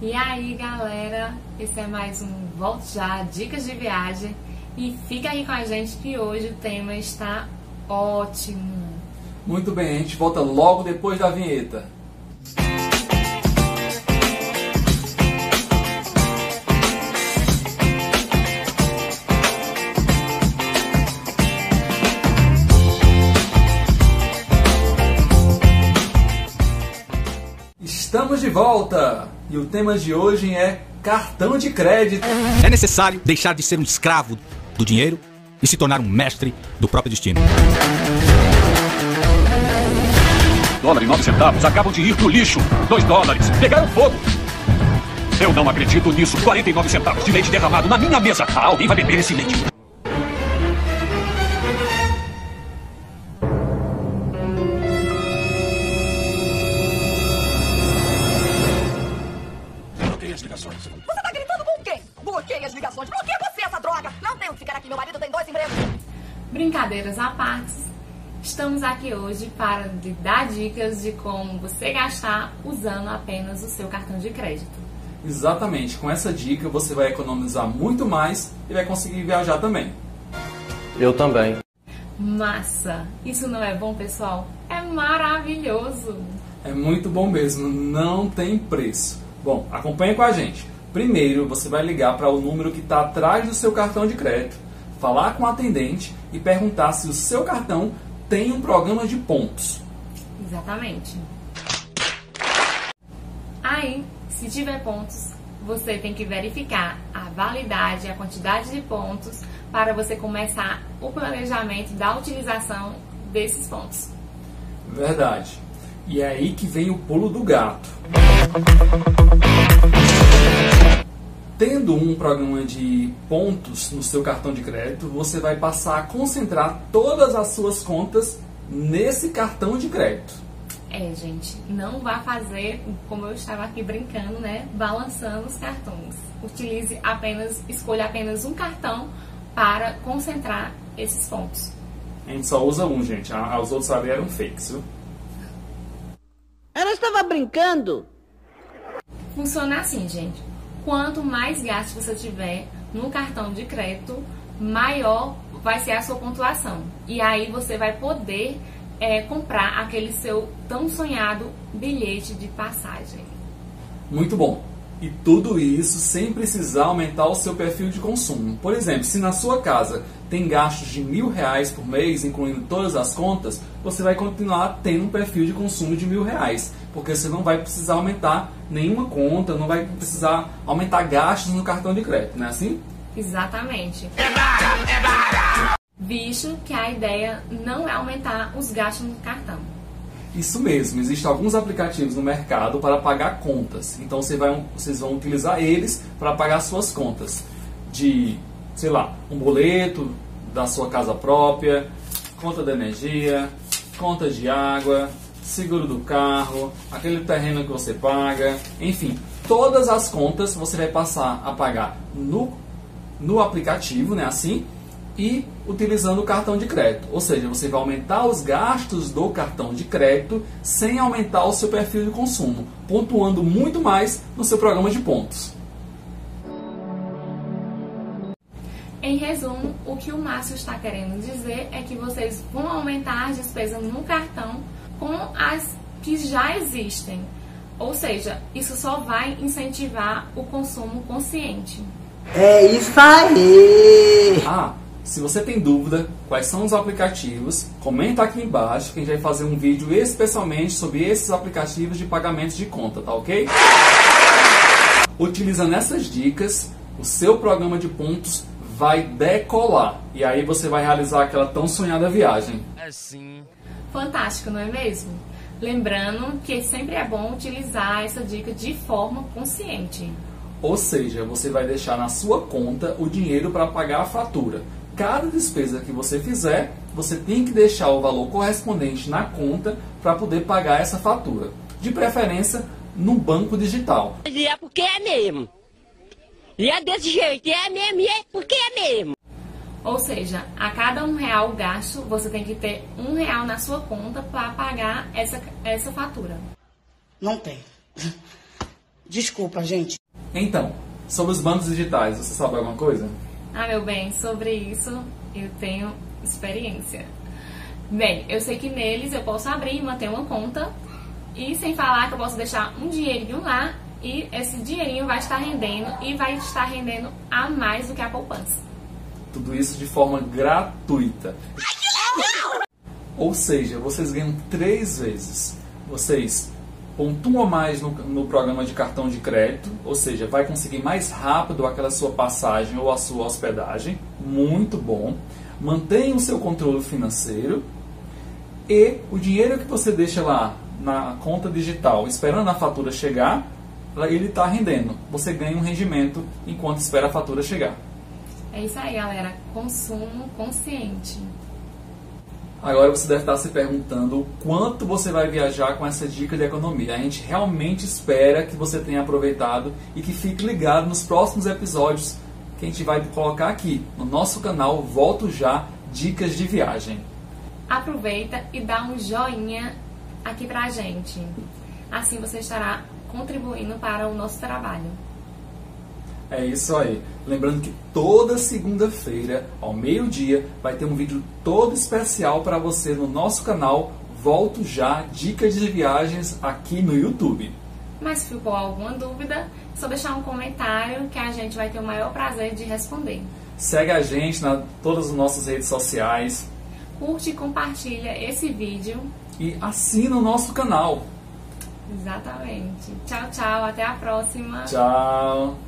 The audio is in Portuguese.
E aí, galera, esse é mais um Volte Já, Dicas de Viagem. E fica aí com a gente que hoje o tema está ótimo. Muito bem, a gente volta logo depois da vinheta. Estamos de volta e o tema de hoje é cartão de crédito. É necessário deixar de ser um escravo do dinheiro e se tornar um mestre do próprio destino. Dólar e nove centavos acabam de ir pro lixo. Dois dólares. Pegaram fogo. Eu não acredito nisso. 49 centavos de leite derramado na minha mesa. Ah, alguém vai beber esse leite. Brincadeiras à parte, estamos aqui hoje para lhe dar dicas de como você gastar usando apenas o seu cartão de crédito. Exatamente, com essa dica você vai economizar muito mais e vai conseguir viajar também. Eu também. Massa! Isso não é bom, pessoal? É maravilhoso! É muito bom mesmo, não tem preço. Bom, acompanhe com a gente. Primeiro, você vai ligar para o número que está atrás do seu cartão de crédito, falar com o atendente e perguntar se o seu cartão tem um programa de pontos. Exatamente. Aí, se tiver pontos, você tem que verificar a validade, a quantidade de pontos para você começar o planejamento da utilização desses pontos. Verdade. E é aí que vem o pulo do gato. Tendo um programa de pontos no seu cartão de crédito, você vai passar a concentrar todas as suas contas nesse cartão de crédito. É, gente, não vá fazer como eu estava aqui brincando, né? Balançando os cartões. Utilize apenas, escolha apenas um cartão para concentrar esses pontos. A gente só usa um, gente. Os outros ali eram fakes, viu? Ela estava brincando. Funciona assim, gente. Quanto mais gastos você tiver no cartão de crédito, maior vai ser a sua pontuação. E aí você vai poder é, comprar aquele seu tão sonhado bilhete de passagem. Muito bom. E tudo isso sem precisar aumentar o seu perfil de consumo. Por exemplo, se na sua casa tem gastos de mil reais por mês, incluindo todas as contas, você vai continuar tendo um perfil de consumo de mil reais. Porque você não vai precisar aumentar nenhuma conta, não vai precisar aumentar gastos no cartão de crédito, não é assim? Exatamente. Visto que a ideia não é aumentar os gastos no cartão. Isso mesmo, existem alguns aplicativos no mercado para pagar contas. Então você vai, vocês vão utilizar eles para pagar suas contas. De, sei lá, um boleto da sua casa própria, conta de energia, conta de água, seguro do carro, aquele terreno que você paga, enfim, todas as contas você vai passar a pagar no, no aplicativo, né? Assim, e utilizando o cartão de crédito. Ou seja, você vai aumentar os gastos do cartão de crédito sem aumentar o seu perfil de consumo, pontuando muito mais no seu programa de pontos. Em resumo, o que o Márcio está querendo dizer é que vocês vão aumentar as despesas no cartão com as que já existem. Ou seja, isso só vai incentivar o consumo consciente. É isso aí. Ah, se você tem dúvida quais são os aplicativos, comenta aqui embaixo que a gente vai fazer um vídeo especialmente sobre esses aplicativos de pagamentos de conta, tá ok? Utilizando essas dicas, o seu programa de pontos vai decolar e aí você vai realizar aquela tão sonhada viagem. Fantástico, não é mesmo? Lembrando que sempre é bom utilizar essa dica de forma consciente. Ou seja, você vai deixar na sua conta o dinheiro para pagar a fatura. Cada despesa que você fizer, você tem que deixar o valor correspondente na conta para poder pagar essa fatura. De preferência, no banco digital. E é porque é mesmo. E é desse jeito, e é mesmo, e é porque é mesmo. Ou seja, a cada um real gasto, você tem que ter um real na sua conta para pagar essa, essa fatura. Não tem. Desculpa, gente. Então, sobre os bancos digitais, você sabe alguma coisa? Ah, meu bem, sobre isso eu tenho experiência. Bem, eu sei que neles eu posso abrir e manter uma conta e sem falar que eu posso deixar um dinheirinho lá e esse dinheirinho vai estar rendendo e vai estar rendendo a mais do que a poupança. Tudo isso de forma gratuita. Ou seja, vocês ganham três vezes. Vocês pontuam mais no, no programa de cartão de crédito, ou seja, vai conseguir mais rápido aquela sua passagem ou a sua hospedagem, muito bom. Mantém o seu controle financeiro e o dinheiro que você deixa lá na conta digital, esperando a fatura chegar, ele está rendendo. Você ganha um rendimento enquanto espera a fatura chegar. É isso aí, galera. Consumo consciente. Agora você deve estar se perguntando o quanto você vai viajar com essa dica de economia. A gente realmente espera que você tenha aproveitado e que fique ligado nos próximos episódios que a gente vai colocar aqui no nosso canal Volto Já Dicas de Viagem. Aproveita e dá um joinha aqui pra gente. Assim você estará contribuindo para o nosso trabalho. É isso aí. Lembrando que toda segunda-feira, ao meio-dia, vai ter um vídeo todo especial para você no nosso canal Volto Já Dicas de Viagens aqui no YouTube. Mas se ficou alguma dúvida, é só deixar um comentário que a gente vai ter o maior prazer de responder. Segue a gente nas todas as nossas redes sociais. Curte e compartilha esse vídeo. E assina o nosso canal. Exatamente. Tchau, tchau. Até a próxima. Tchau.